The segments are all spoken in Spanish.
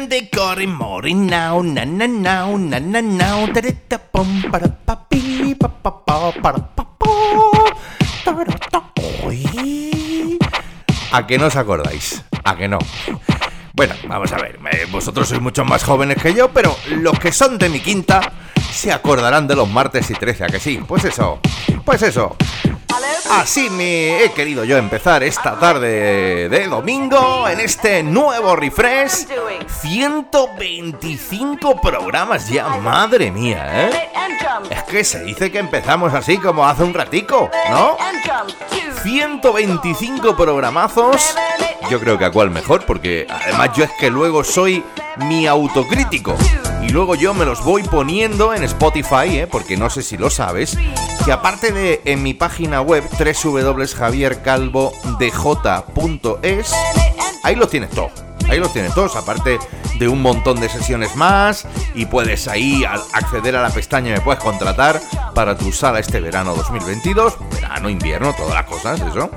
A hande corre mori now, na na now, na na now, da pum para pa pi pa pa pa para pa. ¿A que no os acordáis? ¿A que no? Bueno, vamos a ver, eh, vosotros sois mucho más jóvenes que yo, pero los que son de mi quinta se acordarán de los martes y 13, ¿a que sí? Pues eso, pues eso. Así me he querido yo empezar esta tarde de domingo en este nuevo refresh. 125 programas ya, madre mía, ¿eh? Es que se dice que empezamos así como hace un ratico, ¿no? 125 programazos. Yo creo que a cuál mejor, porque además yo es que luego soy mi autocrítico. Y luego yo me los voy poniendo en Spotify, ¿eh? porque no sé si lo sabes, que aparte de en mi página web www.javiercalvodj.es, ahí los tienes todo. Ahí los tienes todos, aparte de un montón de sesiones más y puedes ahí acceder a la pestaña me puedes contratar para tu sala este verano 2022, verano, invierno, todas las cosas, eso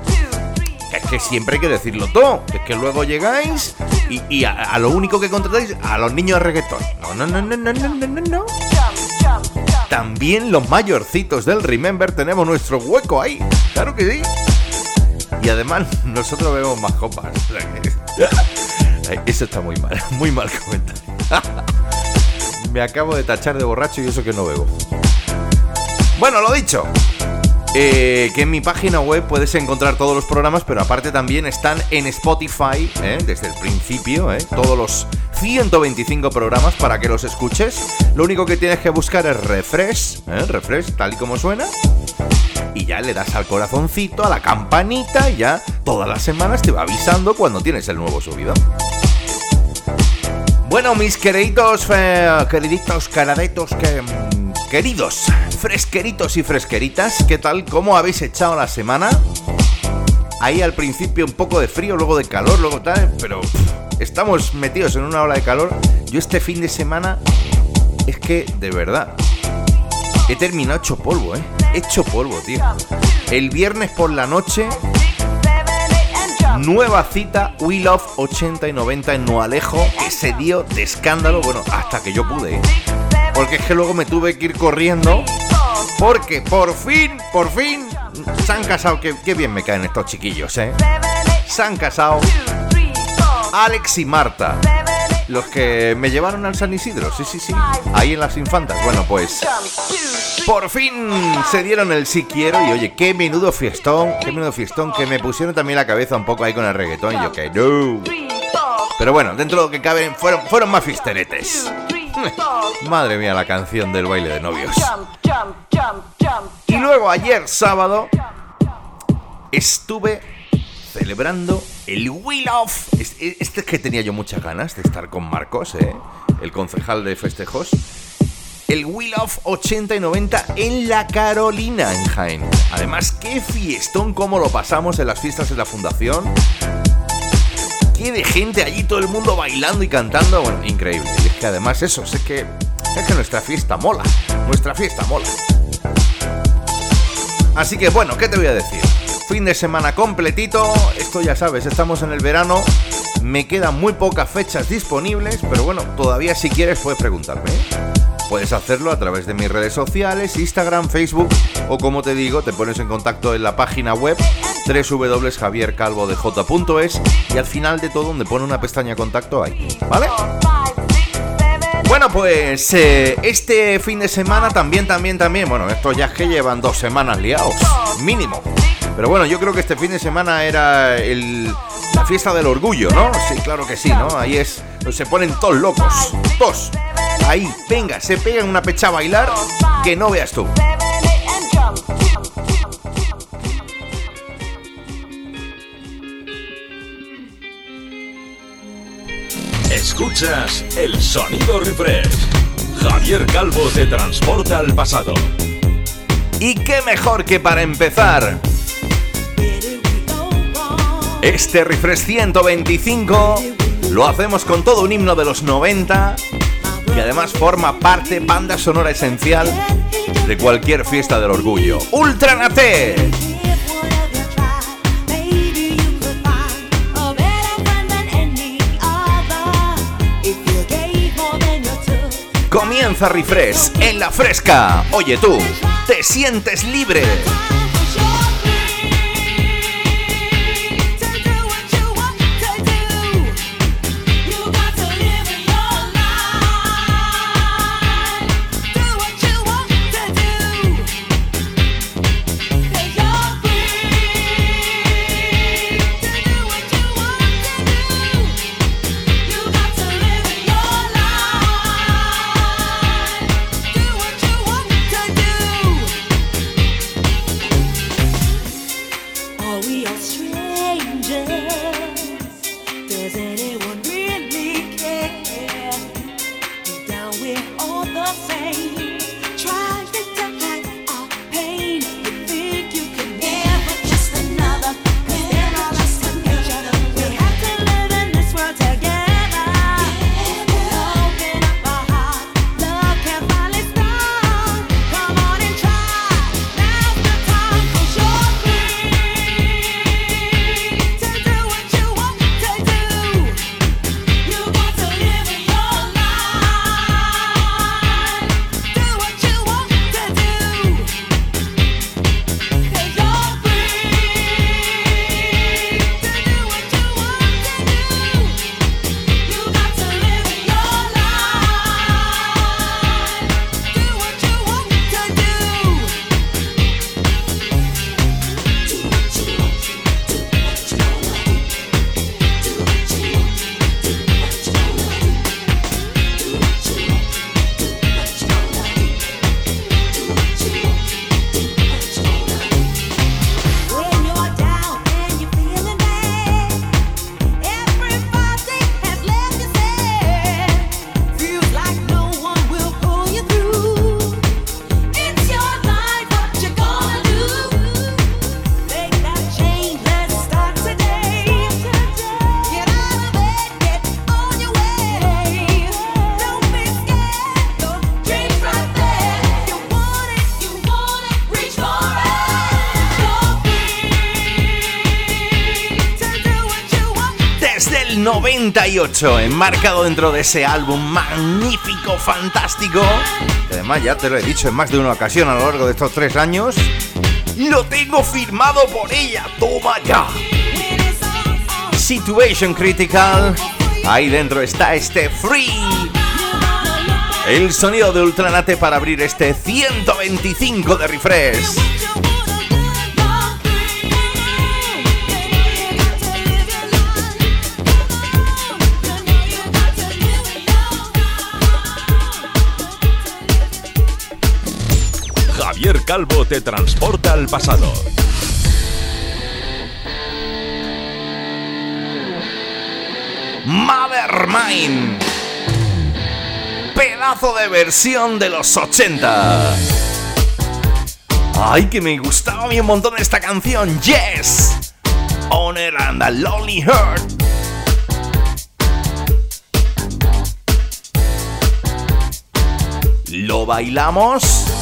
que, que siempre hay que decirlo todo. Es que luego llegáis y, a, lo único que contratáis, a los niños de reggaetón. No, no, no, no, no, no, no, no. También los mayorcitos del Remember tenemos nuestro hueco ahí. Claro que sí. Y además nosotros vemos más copas. Eso está muy mal, muy mal comentario. Me acabo de tachar de borracho y eso que no bebo. Bueno, lo dicho eh, que en mi página web puedes encontrar todos los programas, pero aparte también están en Spotify, ¿eh? desde el principio, ¿eh? todos los 125 programas para que los escuches. Lo único que tienes que buscar es refresh, ¿eh? refresh, tal y como suena. Y ya le das al corazoncito, a la campanita, y ya todas las semanas te va avisando cuando tienes el nuevo subido. Bueno, mis queriditos, eh, queriditos, caradetos, que, mm, fresqueritos y fresqueritas, ¿qué tal? ¿Cómo habéis echado la semana? Ahí al principio un poco de frío, luego de calor, luego tal, pero estamos metidos en una ola de calor. Yo este fin de semana es que, de verdad, he terminado hecho polvo, ¿eh? Hecho polvo, tío. El viernes por la noche Nueva cita, We Love 80 y 90 en Noalejo, que se dio de escándalo, bueno, hasta que yo pude. ¿eh? Porque es que luego me tuve que ir corriendo, porque por fin, por fin, se han casado, qué bien me caen estos chiquillos, ¿eh? Se han casado Alex y Marta, los que me llevaron al San Isidro, sí, sí, sí, ahí en las infantas. Bueno, pues por fin se dieron el sí quiero y oye, qué menudo fiestón, qué menudo fiestón, que me pusieron también la cabeza un poco ahí con el reggaetón y yo que no. Pero bueno, dentro de lo que cabe, fueron, fueron más fiesteretes. Madre mía, la canción del baile de novios. Y luego ayer sábado estuve celebrando el Will of. Este este es que tenía yo muchas ganas de estar con Marcos, ¿eh? el concejal de festejos. El Will of 80 y 90 en la Carolina, en Jaén. Además, qué fiestón, cómo lo pasamos en las fiestas de la fundación. Qué de gente allí, todo el mundo bailando y cantando. Bueno, increíble. Y es que además eso, es que, es que nuestra fiesta mola. Nuestra fiesta mola. Así que bueno, ¿qué te voy a decir? Fin de semana completito. Esto ya sabes, estamos en el verano. Me quedan muy pocas fechas disponibles, pero bueno, todavía si quieres puedes preguntarme. ¿eh? Puedes hacerlo a través de mis redes sociales, Instagram, Facebook o como te digo, te pones en contacto en la página web www.javiercalvodej.es y al final de todo donde pone una pestaña contacto ahí, ¿vale? Bueno, pues eh, este fin de semana también, también, también, bueno, estos ya que llevan dos semanas liados, mínimo. Pero bueno, yo creo que este fin de semana era la fiesta del orgullo, ¿no? Sí, claro que sí, ¿no? Ahí es, se ponen todos locos, todos. Ahí, venga, se pegan una pecha a bailar que no veas tú. Escuchas el sonido refresh. Javier Calvo te transporta al pasado. Y qué mejor que para empezar. Este refresh 125 lo hacemos con todo un himno de los 90 y además forma parte, banda sonora esencial de cualquier fiesta del orgullo. ¡Ultranate! Comienza Refresh en la fresca. Oye tú, te sientes libre. Enmarcado dentro de ese álbum magnífico, fantástico. además, ya te lo he dicho en más de una ocasión a lo largo de estos tres años. Lo tengo firmado por ella, toma ya. Situation Critical. Ahí dentro está este Free. El sonido de Ultranate para abrir este 125 de refresh. Calvo te transporta al pasado. Mothermind. Pedazo de versión de los 80. Ay, que me gustaba a un montón esta canción. Yes. Honor and a Lonely Heart. Lo bailamos.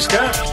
pescar.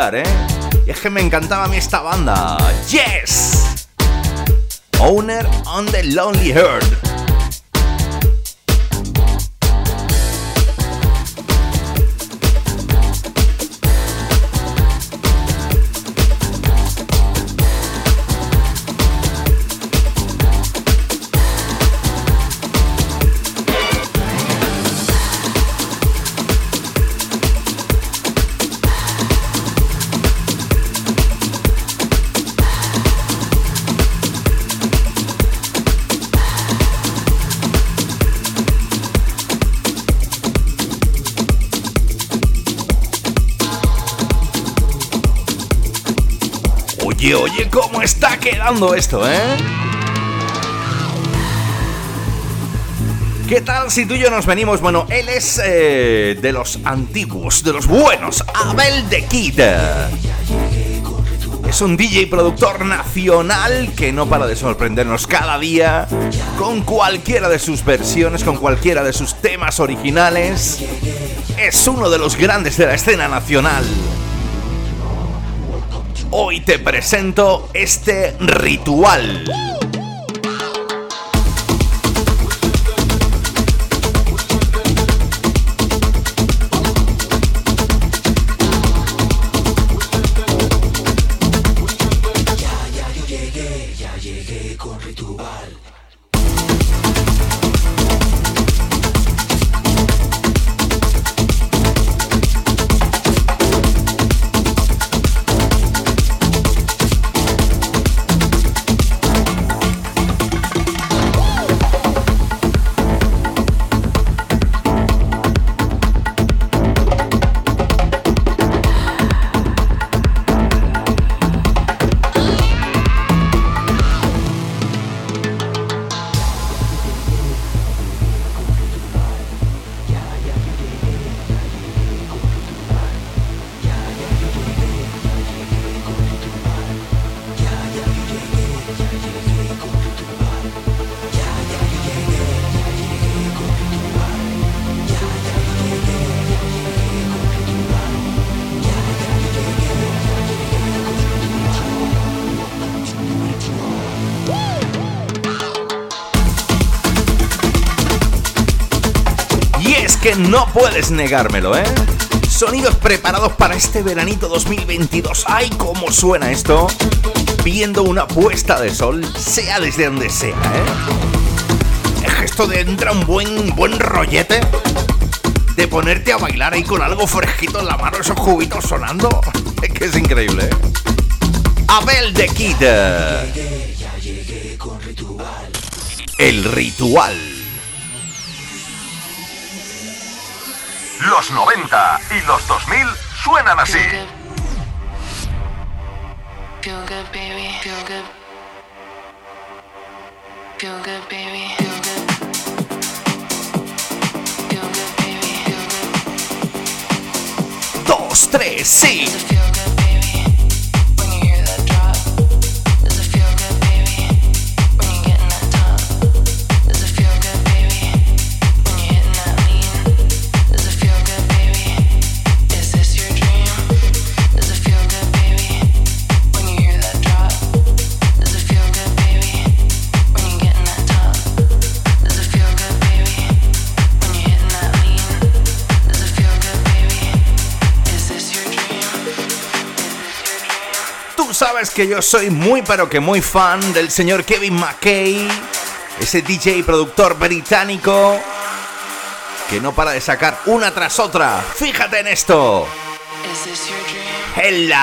Espectacular, ¿eh? Y es que me encantaba a mí esta banda. ¡Yes! Owner on the Lonely Heart. Esto, eh? ¿Qué tal si tú y yo nos venimos? Bueno, él es eh, de los antiguos, de los buenos, Abel de Kid. Es un DJ productor nacional que no para de sorprendernos cada día con cualquiera de sus versiones, con cualquiera de sus temas originales. Es uno de los grandes de la escena nacional. Hoy te presento este ritual. No puedes negármelo, ¿eh? Sonidos preparados para este veranito 2022. ¡Ay, cómo suena esto! Viendo una puesta de sol, sea desde donde sea, ¿eh? Es gesto de entra un buen, buen rollete de ponerte a bailar ahí con algo fresquito en la mano, esos juguitos sonando. Es que es increíble, ¿eh? Abel de Kid. El ritual. Los 90 y los 2000 suenan así. Feel good, baby. Feel good. Feel good, baby. Feel good. Feel good, baby. Feel good. Dos, tres, sí. Sabes que yo soy muy pero que muy fan del señor Kevin McKay, ese DJ y productor británico que no para de sacar una tras otra. Fíjate en esto. Is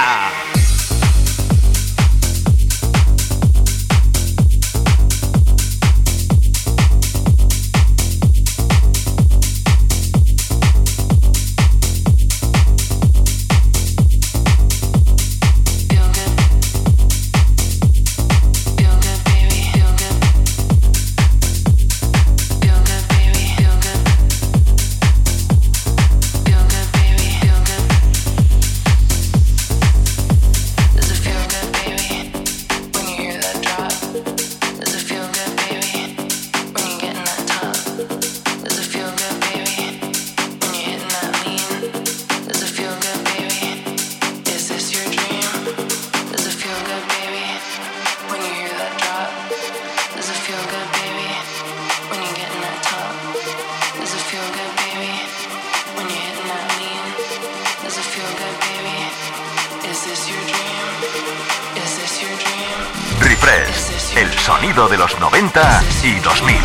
90 y 2000.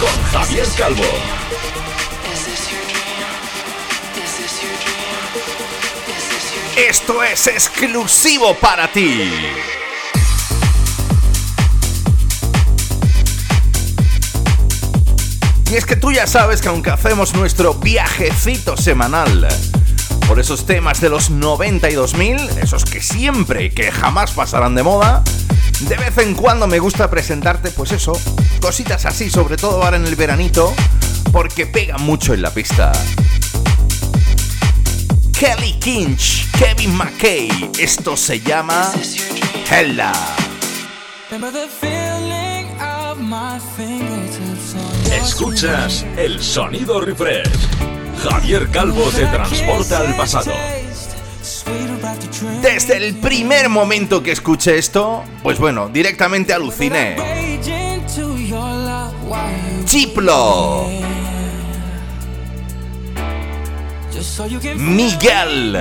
Con Javier Calvo. Esto es exclusivo para ti. Y es que tú ya sabes que aunque hacemos nuestro viajecito semanal por esos temas de los 90 y 2000, esos que siempre y que jamás pasarán de moda, de vez en cuando me gusta presentarte, pues eso, cositas así, sobre todo ahora en el veranito, porque pegan mucho en la pista. Kelly Kinch, Kevin McKay, esto se llama? Hella. Escuchas el sonido refresh. Javier Calvo te transporta al pasado. Desde el primer momento que escuché esto, pues bueno, directamente aluciné. Chiplo, Miguel,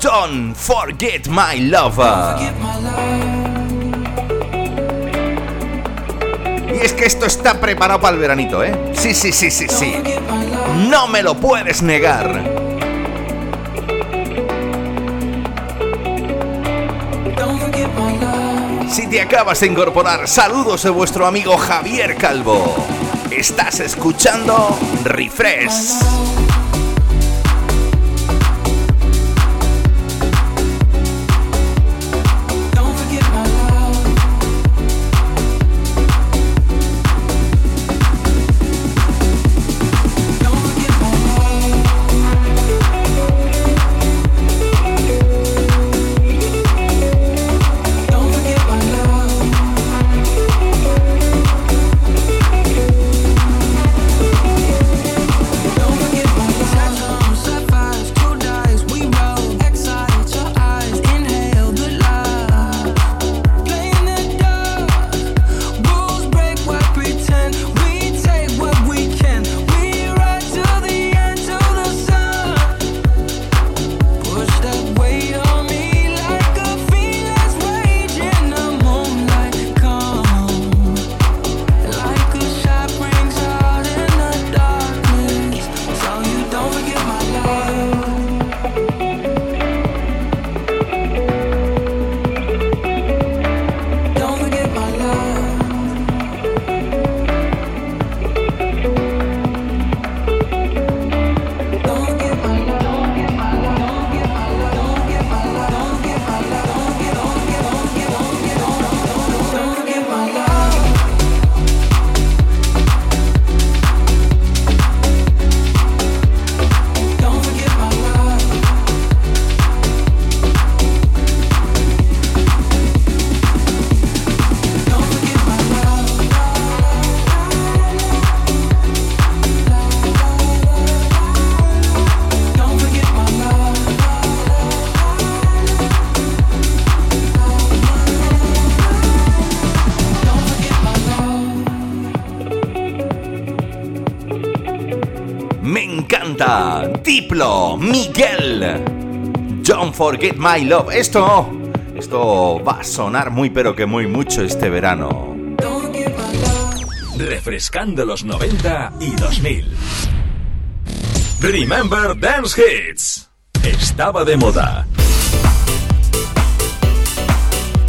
Don't Forget My Lover. Y es que esto está preparado para el veranito, ¿eh? Sí, sí, sí, sí, sí. No me lo puedes negar. Si te acabas de incorporar, saludos de vuestro amigo Javier Calvo. Estás escuchando Refresh. Forget my love. Esto, esto va a sonar muy pero que muy mucho este verano. Refrescando los 90 y 2000. Remember Dance Hits. Estaba de moda.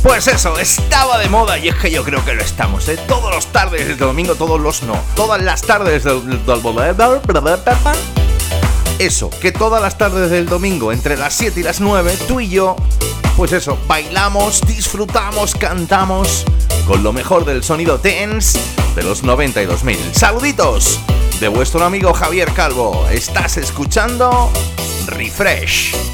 Pues eso, estaba de moda y es que yo creo que lo estamos, ¿eh? Todos los tardes del domingo, todos los no, todas las tardes del, del, Eso, que todas las tardes del domingo, entre las 7 y las 9, tú y yo, pues eso, bailamos, disfrutamos, cantamos con lo mejor del sonido tense de los 92.000. Saluditos de vuestro amigo Javier Calvo. Estás escuchando Refresh.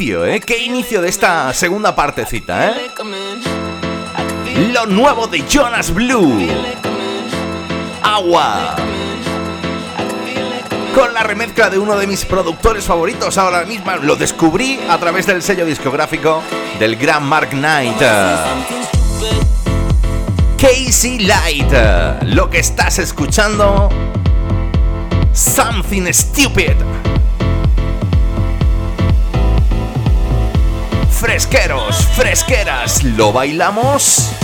¿Eh? Qué inicio de esta segunda partecita, ¿eh? Lo nuevo de Jonas Blue. Agua. Con la remezcla de uno de mis productores favoritos ahora mismo. Lo descubrí a través del sello discográfico del gran Mark Knight. Casey Light. Lo que estás escuchando. Something Stupid. Fresqueros, fresqueras, ¿lo bailamos?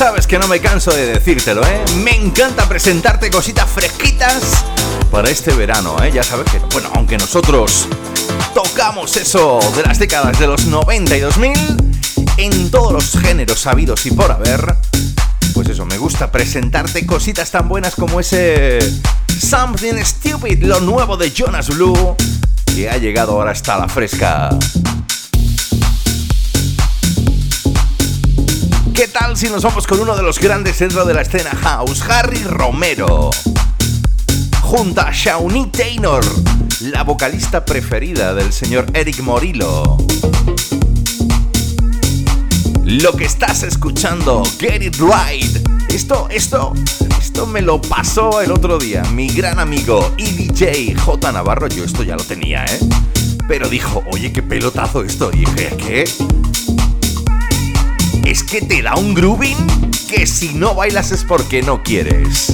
Sabes que no me canso de decírtelo, ¿eh? Me encanta presentarte cositas fresquitas para este verano, ¿eh? Ya sabes que, bueno, aunque nosotros tocamos eso de las décadas de los 90 y 2000, en todos los géneros sabidos y por haber, pues eso, me gusta presentarte cositas tan buenas como ese Something Stupid, lo nuevo de Jonas Blue, que ha llegado ahora hasta la fresca. ¿Qué tal si nos vamos con uno de los grandes dentro de la escena house, Harry Romero? Junto a Shawnee Taylor, la vocalista preferida del señor Eric Morillo. Lo que estás escuchando, Get It Right. Esto, esto, esto me lo pasó el otro día. Mi gran amigo y DJ J Navarro, yo esto ya lo tenía, ¿eh? Pero dijo, oye, qué pelotazo esto. Y dije, ¿qué? que te da un grooving que si no bailas es porque no quieres.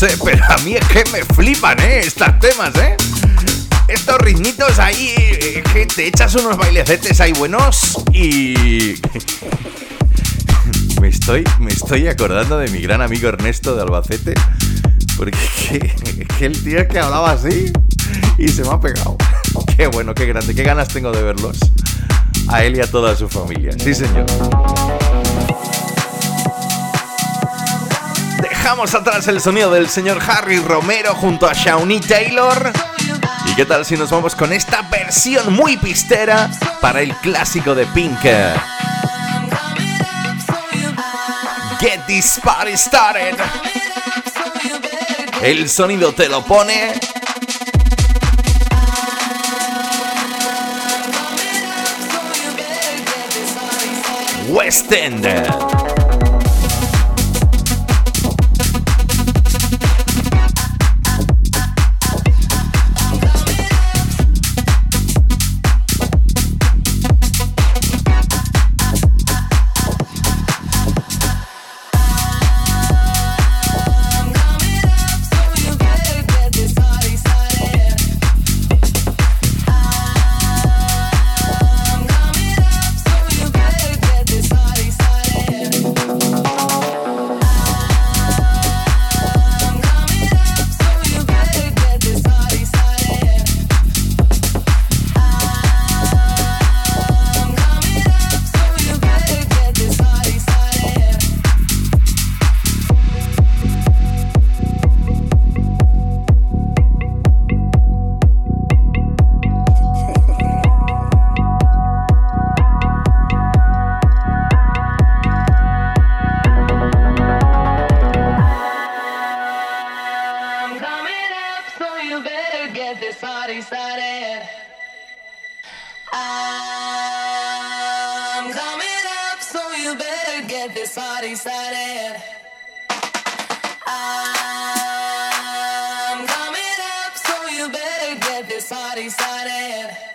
pero a mí es que me flipan, ¿eh? Estos temas, ¿eh? Estos ritmitos ahí, eh, que te echas unos bailecetes ahí buenos y... me, estoy, me estoy acordando de mi gran amigo Ernesto de Albacete, porque es que, el tío es que hablaba así y se me ha pegado. Qué bueno, qué grande, qué ganas tengo de verlos. A él y a toda su familia. Sí, señor. dejamos atrás el sonido del señor Harry Romero junto a Shawnee Taylor. ¿Y qué tal si nos vamos con esta versión muy pistera para el clásico de Pink? Get this party started. El sonido te lo pone. West End. This party started.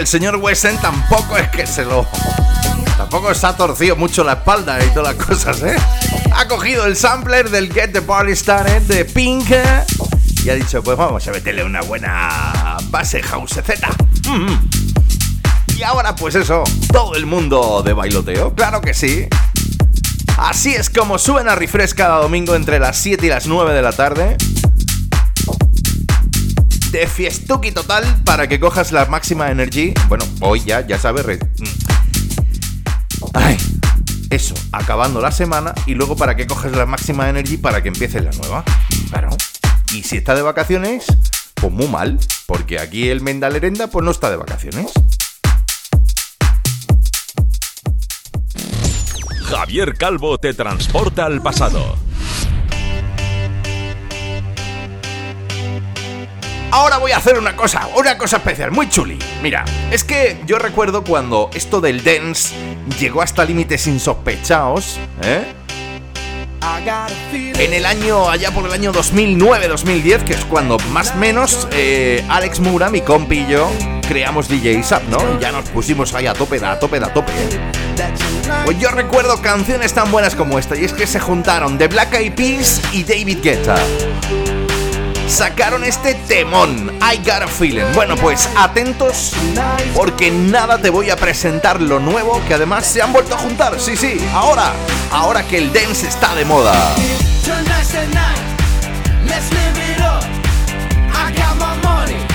El señor Wesen tampoco es que se lo. Tampoco se ha torcido mucho la espalda y todas las cosas, ¿eh? Ha cogido el sampler del Get the Party Started de Pink ¿eh? y ha dicho: Pues vamos a meterle una buena base house Z. Y ahora, pues eso, todo el mundo de bailoteo, claro que sí. Así es como suena Refresh cada domingo entre las 7 y las 9 de la tarde de fiestuki total para que cojas la máxima energy. Bueno, hoy ya, ya sabes. re-. Ay, eso, acabando la semana y luego para que cojas la máxima energy para que empiece la nueva. Claro. Y si está de vacaciones, pues muy mal, porque aquí el Mendalerenda pues no está de vacaciones. Javier Calvo te transporta al pasado. Ahora voy a hacer una cosa, una cosa especial, muy chuli. Mira, es que yo recuerdo cuando esto del dance llegó hasta límites insospechados, ¿eh? En el año, allá por el año 2009-2010, que es cuando más menos eh, Alex Mura, mi compi y yo, creamos DJ Up, ¿no? Ya nos pusimos ahí a tope, a tope, a tope. ¿eh? Pues yo recuerdo canciones tan buenas como esta, y es que se juntaron The Black Eyed Peas y David Guetta sacaron este temón, I Got a Feeling. Bueno, pues atentos, porque nada te voy a presentar lo nuevo, que además se han vuelto a juntar. Sí, sí, ahora, ahora que el dance está de moda. The. Let's live it up. I got my money.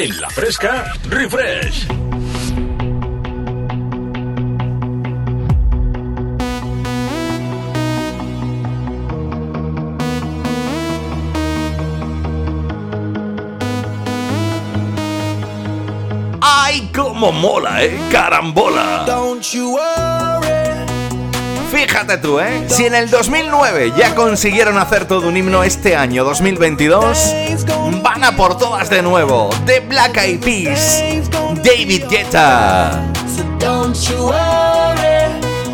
En la fresca, refresh. ¡Ay, cómo mola, eh! ¡Carambola! Don't you. Fíjate tú, ¿eh? Si en el 2009 ya consiguieron hacer todo un himno este año 2022 van por todas de nuevo. The Black Eyed Peas, David Guetta.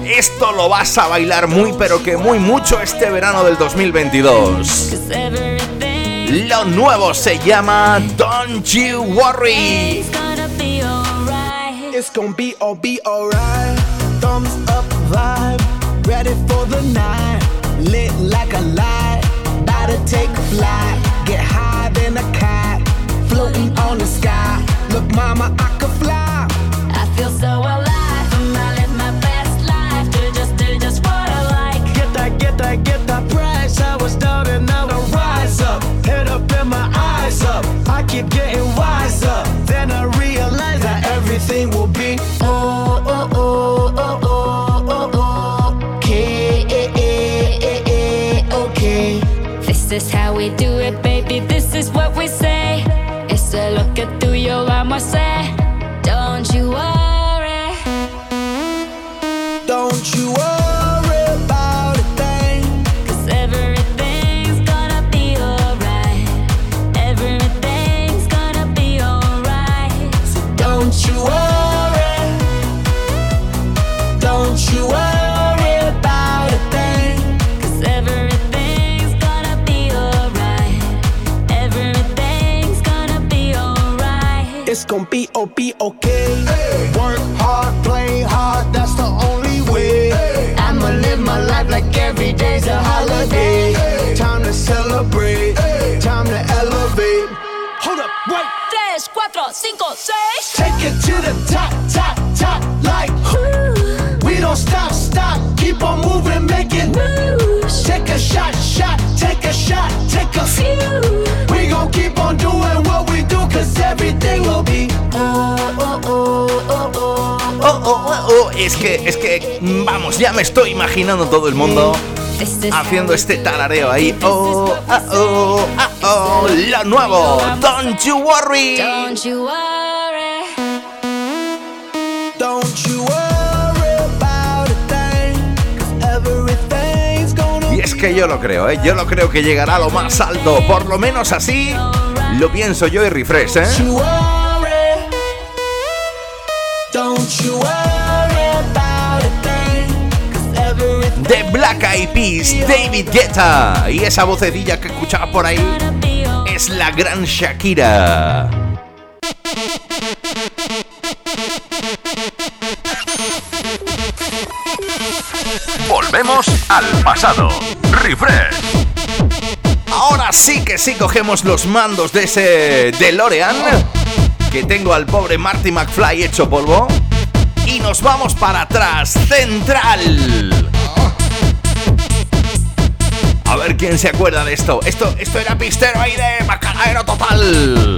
Esto lo vas a bailar muy pero que muy mucho este verano del 2022. Lo nuevo se llama Don't You Worry. It's gonna be all be alright. Thumbs up vibe, ready for the night. Lit like a light, about to take flight. mama, I es que, es que, vamos, ya me estoy imaginando todo el mundo haciendo este tarareo ahí. Oh, ah, oh, ah, oh, lo nuevo. Don't you worry. Don't you worry. Don't you worry about a gonna y es que yo lo creo, ¿eh? Yo lo creo que llegará a lo más alto. Por lo menos así lo pienso yo y refresh, ¿eh? Don't you worry. Black Eyed Peas, David Guetta. Y esa vocecilla que escuchaba por ahí es la gran Shakira. Volvemos al pasado. Refresh. Ahora sí que sí cogemos los mandos de ese DeLorean que tengo al pobre Marty McFly hecho polvo y nos vamos para atrás, central. A ver quién se acuerda de esto. Esto, esto era pistero ahí de bacalaero total.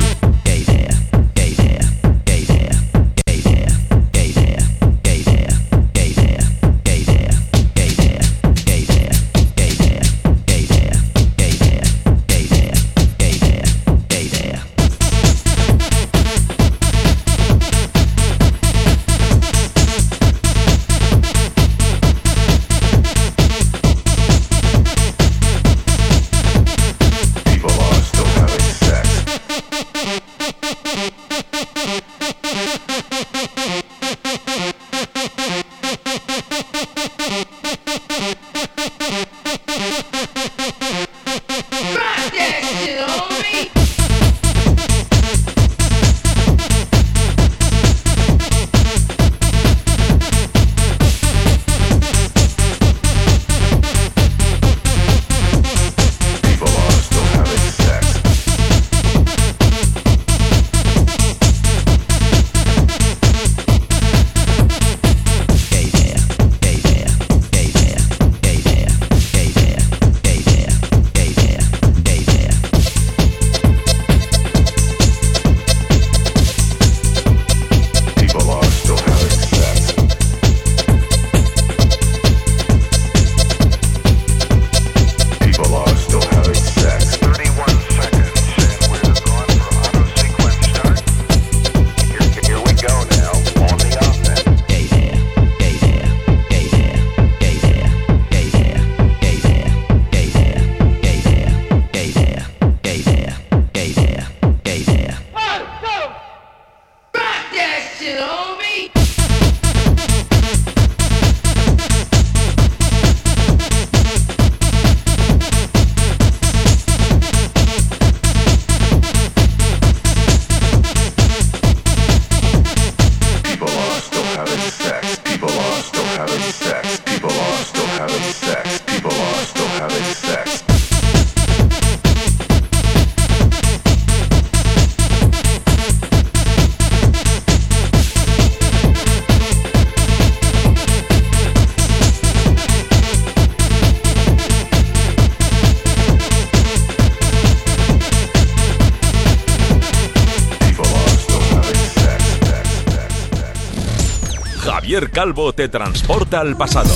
Calvo te transporta al pasado.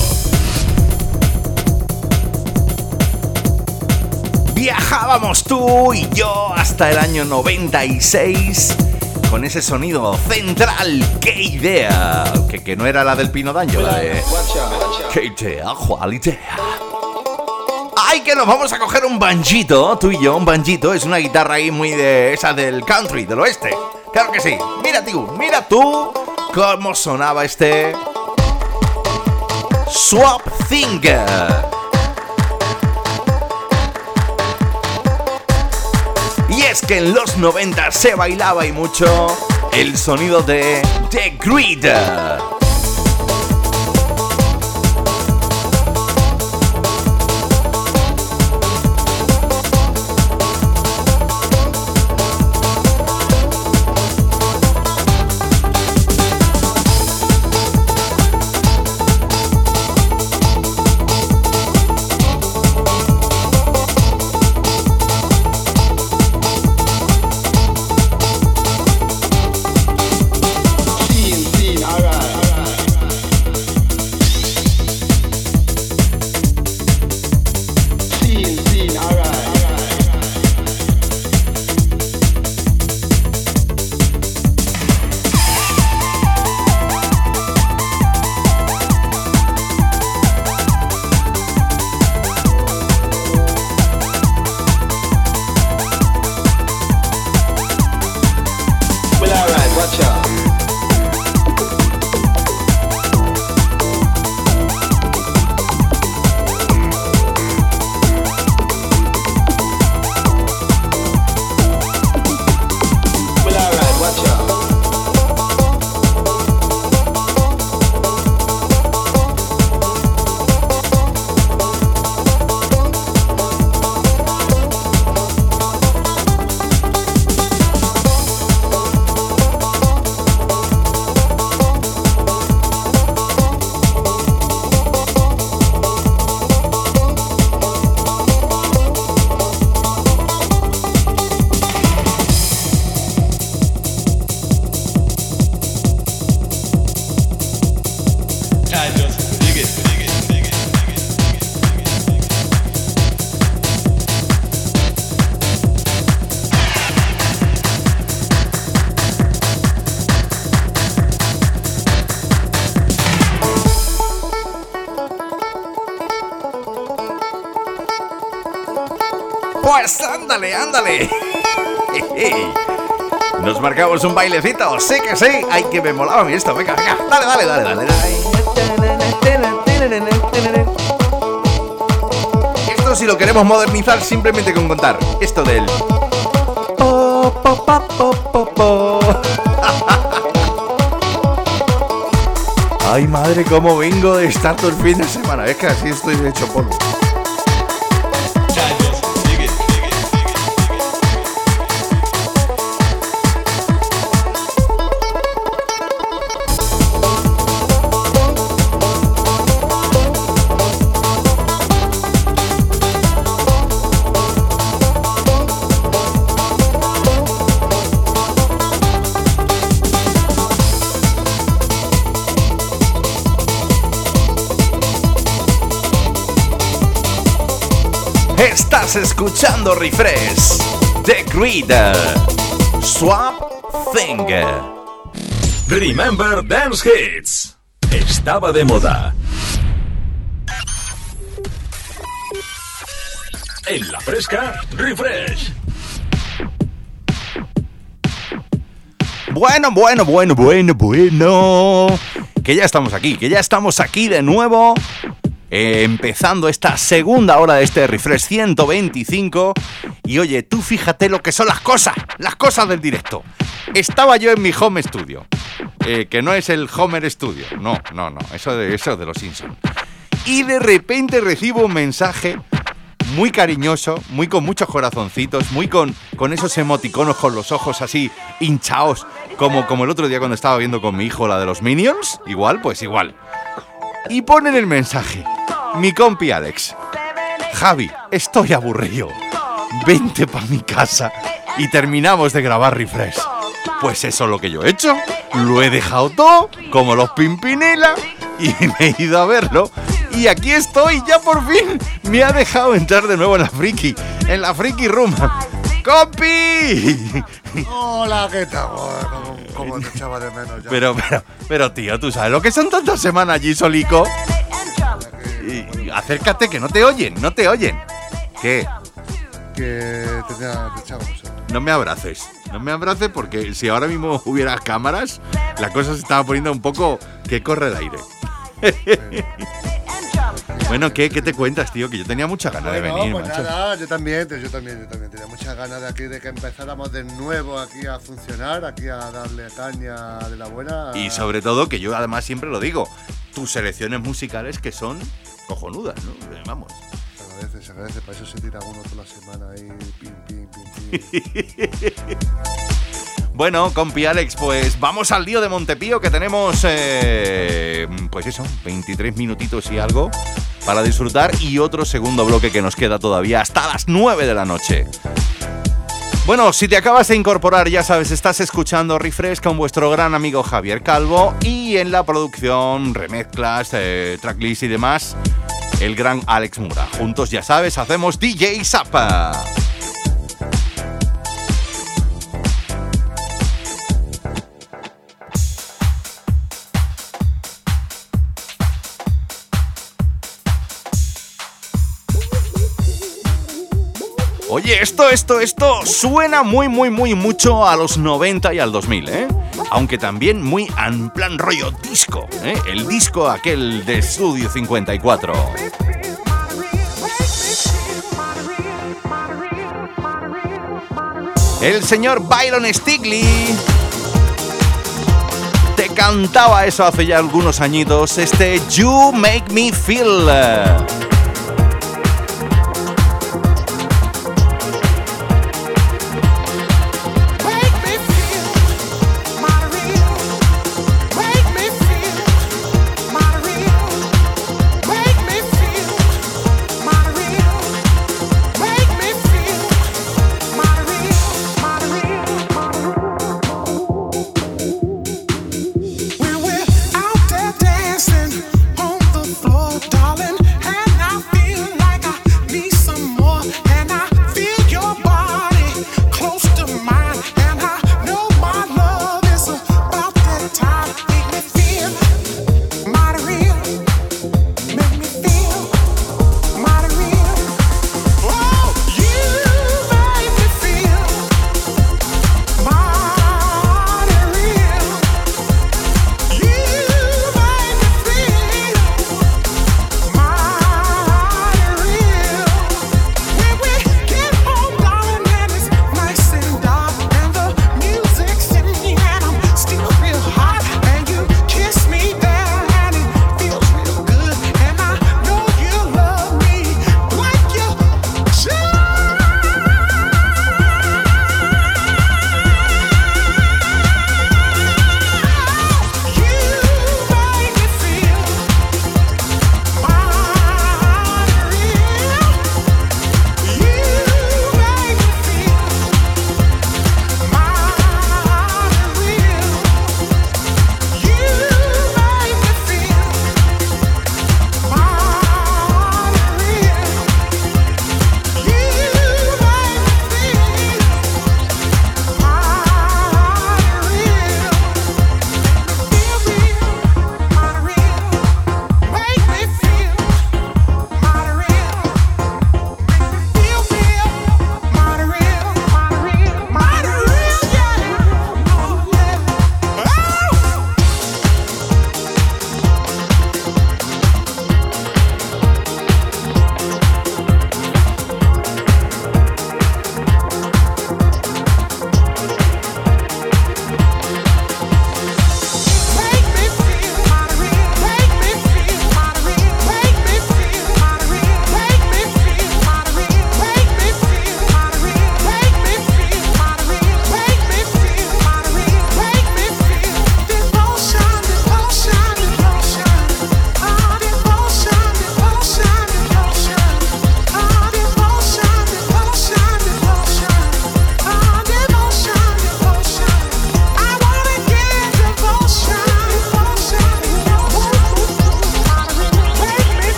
Viajábamos tú y yo hasta el año 96 con ese sonido central. ¡Qué idea! Que, que no era la del Pino Daño, la de. ¡Qué idea, cuál idea! ¡Ay, que nos vamos a coger un banjito! Tú y yo, un banjito. Es una guitarra ahí muy de. esa del country, del oeste. Claro que sí. Mira tú, mira tú cómo sonaba este. Swap Finger. Y es que en los 90 se bailaba y mucho el sonido de The Grid. Pues ándale, ándale. Nos marcamos un bailecito, sí que sí. Ay, que me molaba a mí esto. Venga, venga, dale, dale, dale, dale. Esto si lo queremos modernizar simplemente con contar. Esto del... Po, po, pa, po, po, po. Ay, madre, cómo vengo de estar todo el fin de semana. Es que así estoy hecho polvo. Estás escuchando Refresh The Grid Swap Thing. Remember Dance Hits. Estaba de moda. En la fresca, refresh. Bueno, bueno, bueno, bueno, bueno. Que ya estamos aquí, que ya estamos aquí de nuevo. Eh, empezando esta segunda hora de este refresh 125. Y oye, tú fíjate lo que son las cosas, las cosas del directo. Estaba yo en mi home studio, eh, que no es el Homer Studio, no, no, no, eso de, eso de los Simpsons. Y de repente recibo un mensaje muy cariñoso, muy con muchos corazoncitos, muy con, con esos emoticonos con los ojos así hinchados, como, como el otro día cuando estaba viendo con mi hijo la de los Minions. Igual, pues igual. Y ponen el mensaje. Mi compi Alex. Javi, estoy aburrido. Vente para mi casa y terminamos de grabar refresh. Pues eso es lo que yo he hecho. Lo he dejado todo, como los Pimpinela, y me he ido a verlo. Y aquí estoy, ya por fin me ha dejado entrar de nuevo en la friki, en la friki room. ¡Compi! Hola, ¿qué tal? Joder, ¿Cómo, cómo te echaba de menos ya? Pero, pero, pero tío, ¿tú sabes lo que son tantas semanas allí solico? Y- acércate, que no te oyen, no te oyen. ¿Qué? Que te mucho. No me abraces. No me abraces porque si ahora mismo hubiera cámaras, la cosa se estaba poniendo un poco que corre el aire. bueno, ¿qué, ¿qué te cuentas, tío? Que yo tenía mucha ganas de venir, pues macho. nada, yo también, yo también, yo también tenía muchas ganas de aquí de que empezáramos de nuevo aquí a funcionar, aquí a darle caña de la buena. Y sobre todo, que yo además siempre lo digo, tus selecciones musicales que son cojonudas, ¿no? Eh, Vamos. Se agradece, se agradece, para eso se tira uno toda la semana ahí, pim, pim, pim, pim. Bueno, compi Alex, pues vamos al lío de Montepío que tenemos, eh, pues eso, 23 minutitos y algo para disfrutar y otro segundo bloque que nos queda todavía hasta las 9 de la noche. Bueno, si te acabas de incorporar, ya sabes, estás escuchando Refresh con vuestro gran amigo Javier Calvo y en la producción, remezclas, eh, tracklist y demás, el gran Alex Mura. Juntos, ya sabes, hacemos DJ Zapa. Oye, esto, esto, esto suena muy, muy, muy mucho a los 90 y al 2000, ¿eh? Aunque también muy en plan rollo disco, ¿eh? El disco aquel de Studio 54. El señor Byron Stigley te cantaba eso hace ya algunos añitos, este You Make Me Feel.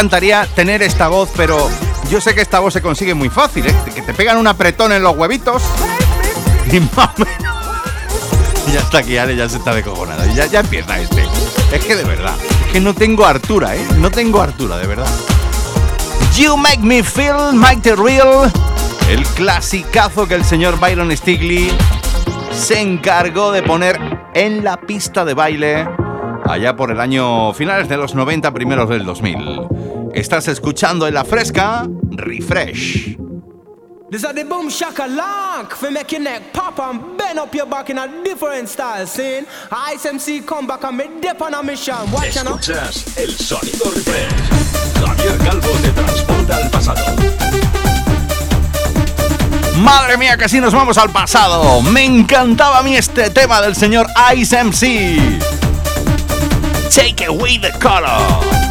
Encantaría tener esta voz, pero yo sé que esta voz se consigue muy fácil, ¿eh? Que te pegan un apretón en los huevitos y Y ya está aquí, Ale ya se está decojonado. Y ya, ya empieza este. Es que de verdad, es que no tengo hartura, ¿eh? No tengo hartura, de verdad. You Make Me Feel, Mike the Real. El clasicazo que el señor Byron Stigley se encargó de poner en la pista de baile allá por el año finales de los 90, primeros del 2000. Estás escuchando en la fresca Refresh. This is the boom shaka lock for make your neck pop and bend up your back in a different style. Seeing Ice MC come back and me dip on a mission. Watch out. Escuchas el sonido refresh. Javier Calvo te transporta al pasado. Madre mía, que así nos vamos al pasado. Me encantaba a mí este tema del señor Ice MC. Take away the color.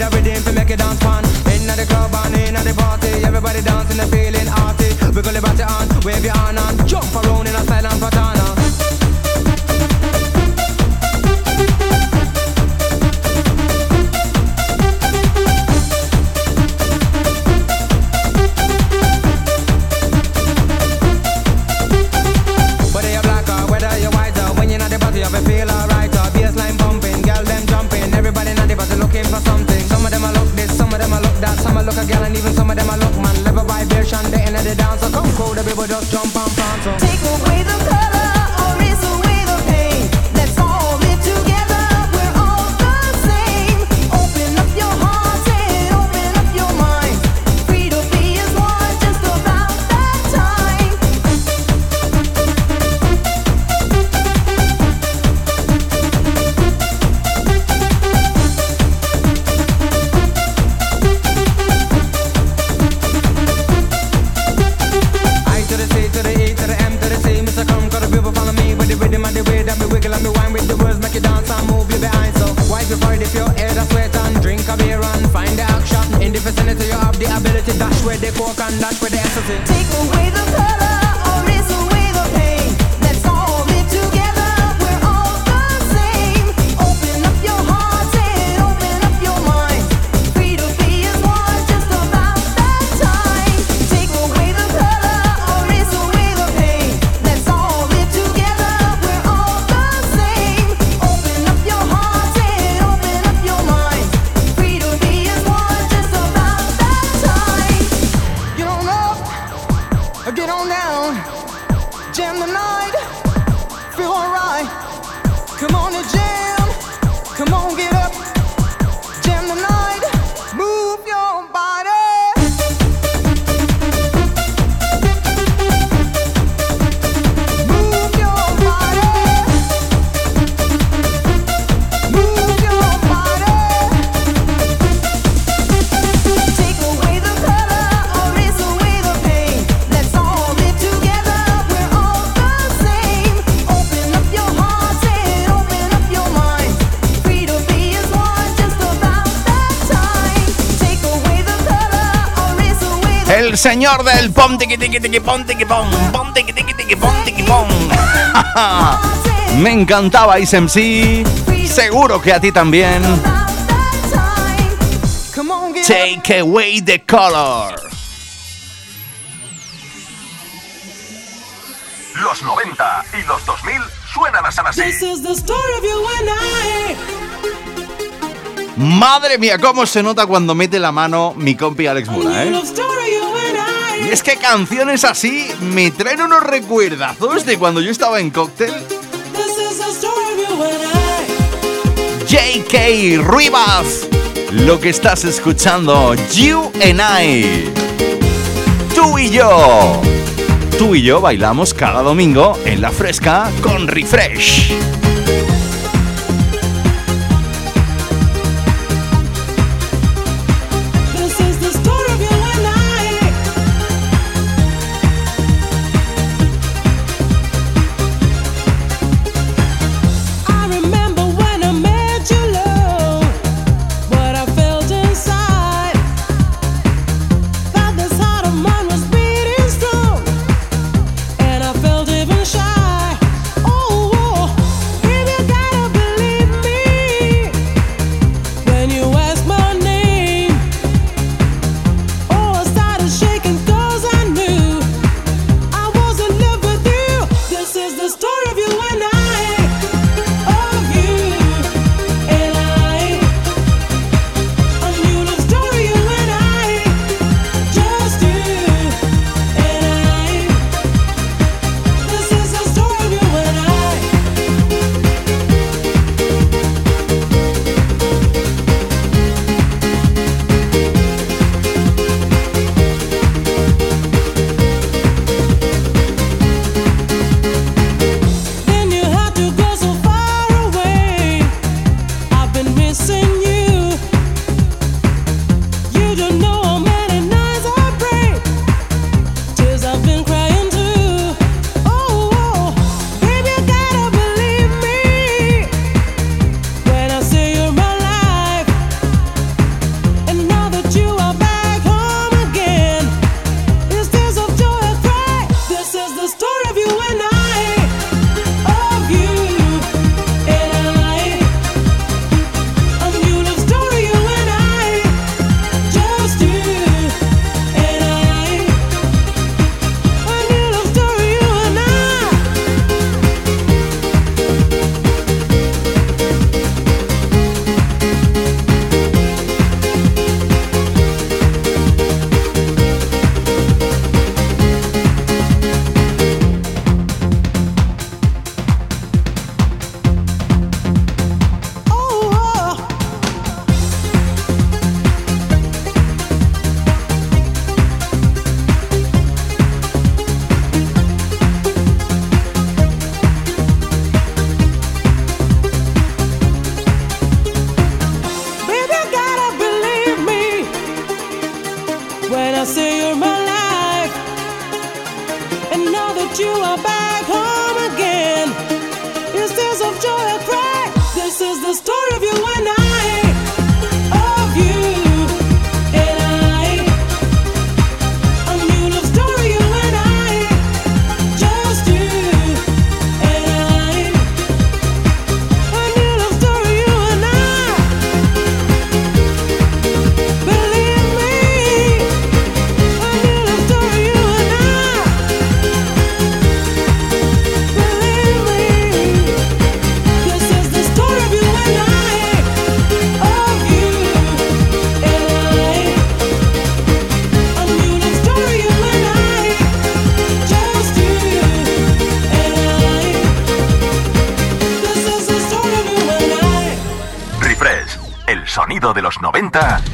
With a rhythm to make it dance fun. Inna the club and inna the party, everybody dancing and feeling arty. Wiggle your body on, wave your hand and jump around in a silent señor del pom tiqui tiqui tiqui pom tiqui pom pom tiqui tiqui tiqui pom tiqui pom. Me encantaba Ice MC. Seguro que a ti también. Take away the color. Los 90 y los 2000 suenan a así. This is the story of you and I. Madre mía, cómo se nota cuando mete la mano mi compi Alex Mura, ¿eh? Y es que canciones así me traen unos recuerdazos de cuando yo estaba en cóctel. JK Rivas, lo que estás escuchando, You and I. Tú y yo. Tú y yo bailamos cada domingo en la fresca con Refresh.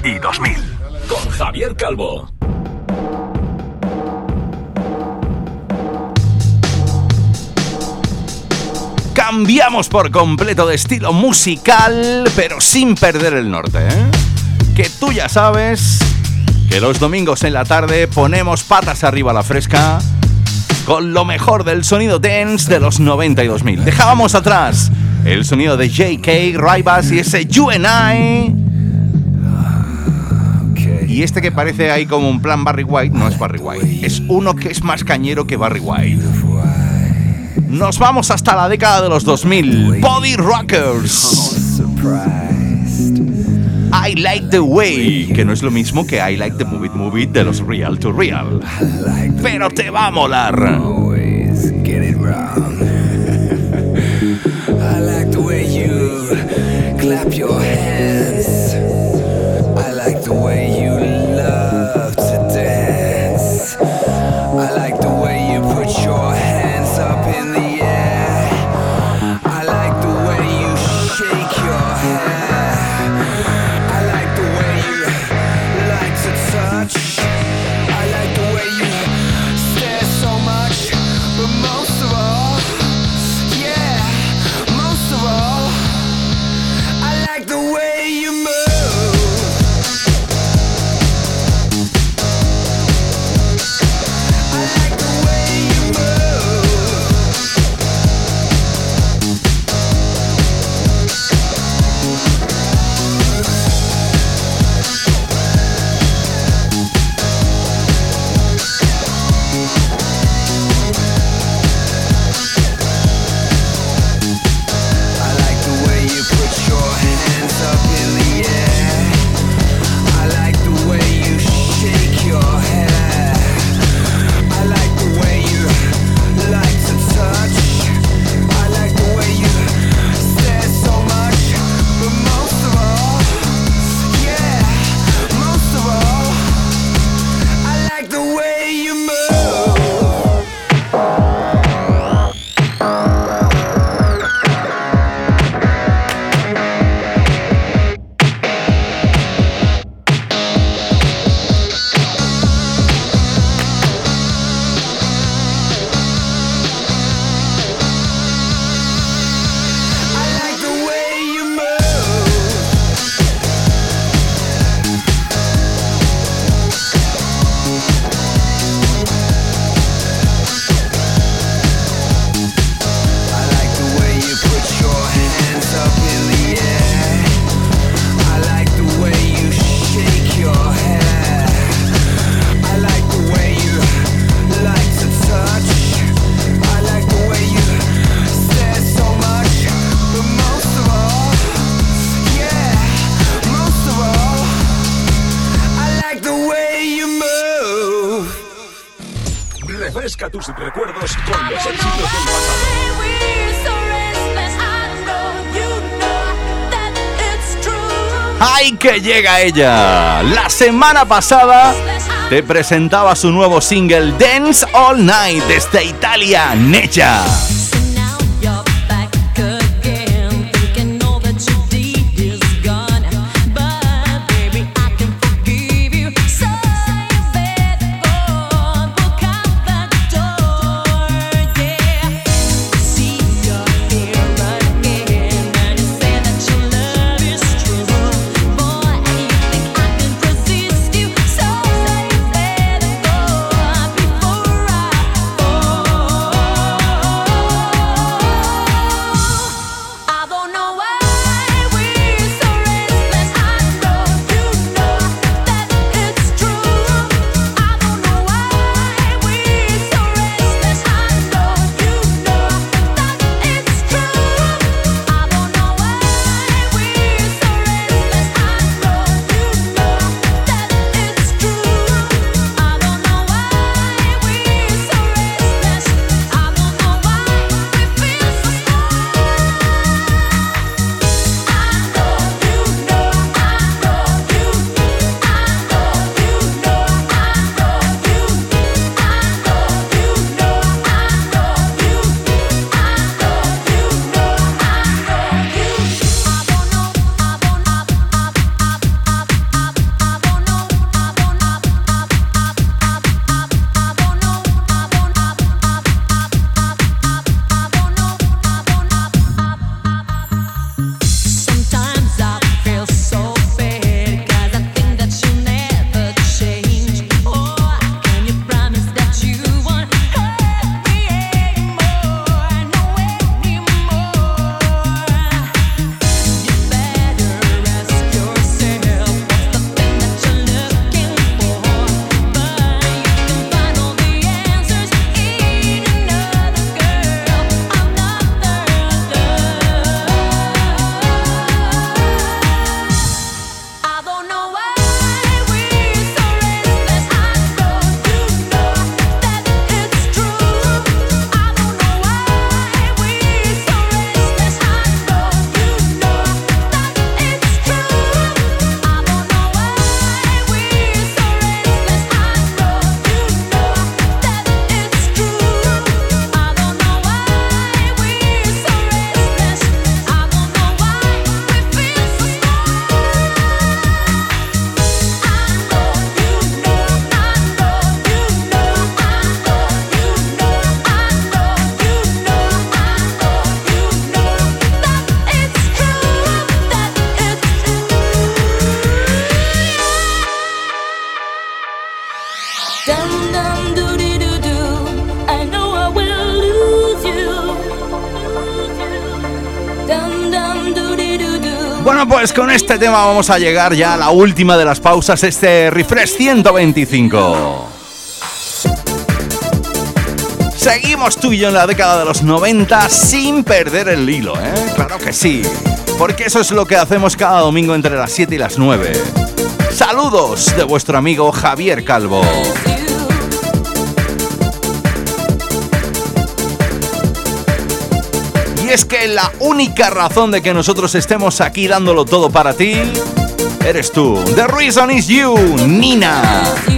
Y 2000. Con Javier Calvo. Cambiamos por completo de estilo musical, pero sin perder el norte, ¿eh? Que tú ya sabes que los domingos en la tarde ponemos patas arriba a la fresca con lo mejor del sonido dance de los 90 y 2000. Dejábamos atrás el sonido de JK, Rybas y ese You and I. Y este que parece ahí como un plan Barry White, no es Barry White, es uno que es más cañero que Barry White. Nos vamos hasta la década de los 2000. Body Rockers. I Like the Way, que no es lo mismo que I Like the Move It de los Real to Real. Pero te va a molar. Clap your hands. I like the way que llega ella! La semana pasada te presentaba su nuevo single Dance All Night desde Italia, Necha. Con este tema vamos a llegar ya a la última de las pausas, este Refresh 125. Seguimos tú y yo en la década de los 90 sin perder el hilo, ¿eh? Claro que sí. Porque eso es lo que hacemos cada domingo entre las 7 y las 9. Saludos de vuestro amigo Javier Calvo. Es que la única razón de que nosotros estemos aquí dándolo todo para ti eres tú. The reason is you, Nina.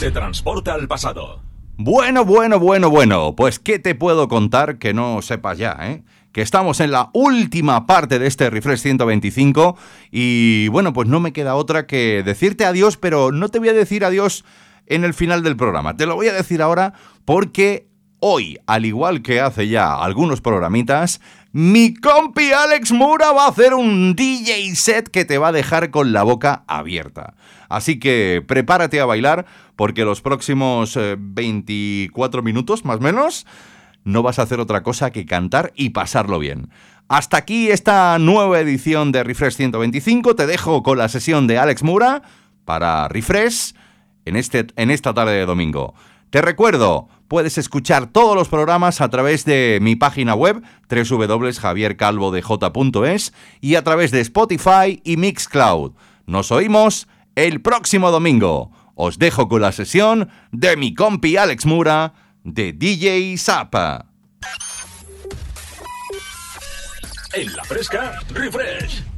Te transporta al pasado. Bueno, bueno, bueno, bueno. Pues, ¿qué te puedo contar que no sepas ya, eh? Que estamos en la última parte de este Refresh 125 y bueno, pues no me queda otra que decirte adiós, pero no te voy a decir adiós en el final del programa. Te lo voy a decir ahora porque hoy, al igual que hace ya algunos programitas, mi compi Alex Mura va a hacer un DJ set que te va a dejar con la boca abierta. Así que prepárate a bailar porque los próximos eh, 24 minutos más o menos no vas a hacer otra cosa que cantar y pasarlo bien. Hasta aquí esta nueva edición de Refresh 125. Te dejo con la sesión de Alex Mura para Refresh en, este, en esta tarde de domingo. Te recuerdo, puedes escuchar todos los programas a través de mi página web www.javiercalvodej.es y a través de Spotify y Mixcloud. Nos oímos el próximo domingo. Os dejo con la sesión de mi compi Alex Mura de DJ Zapa. En la fresca, refresh.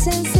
since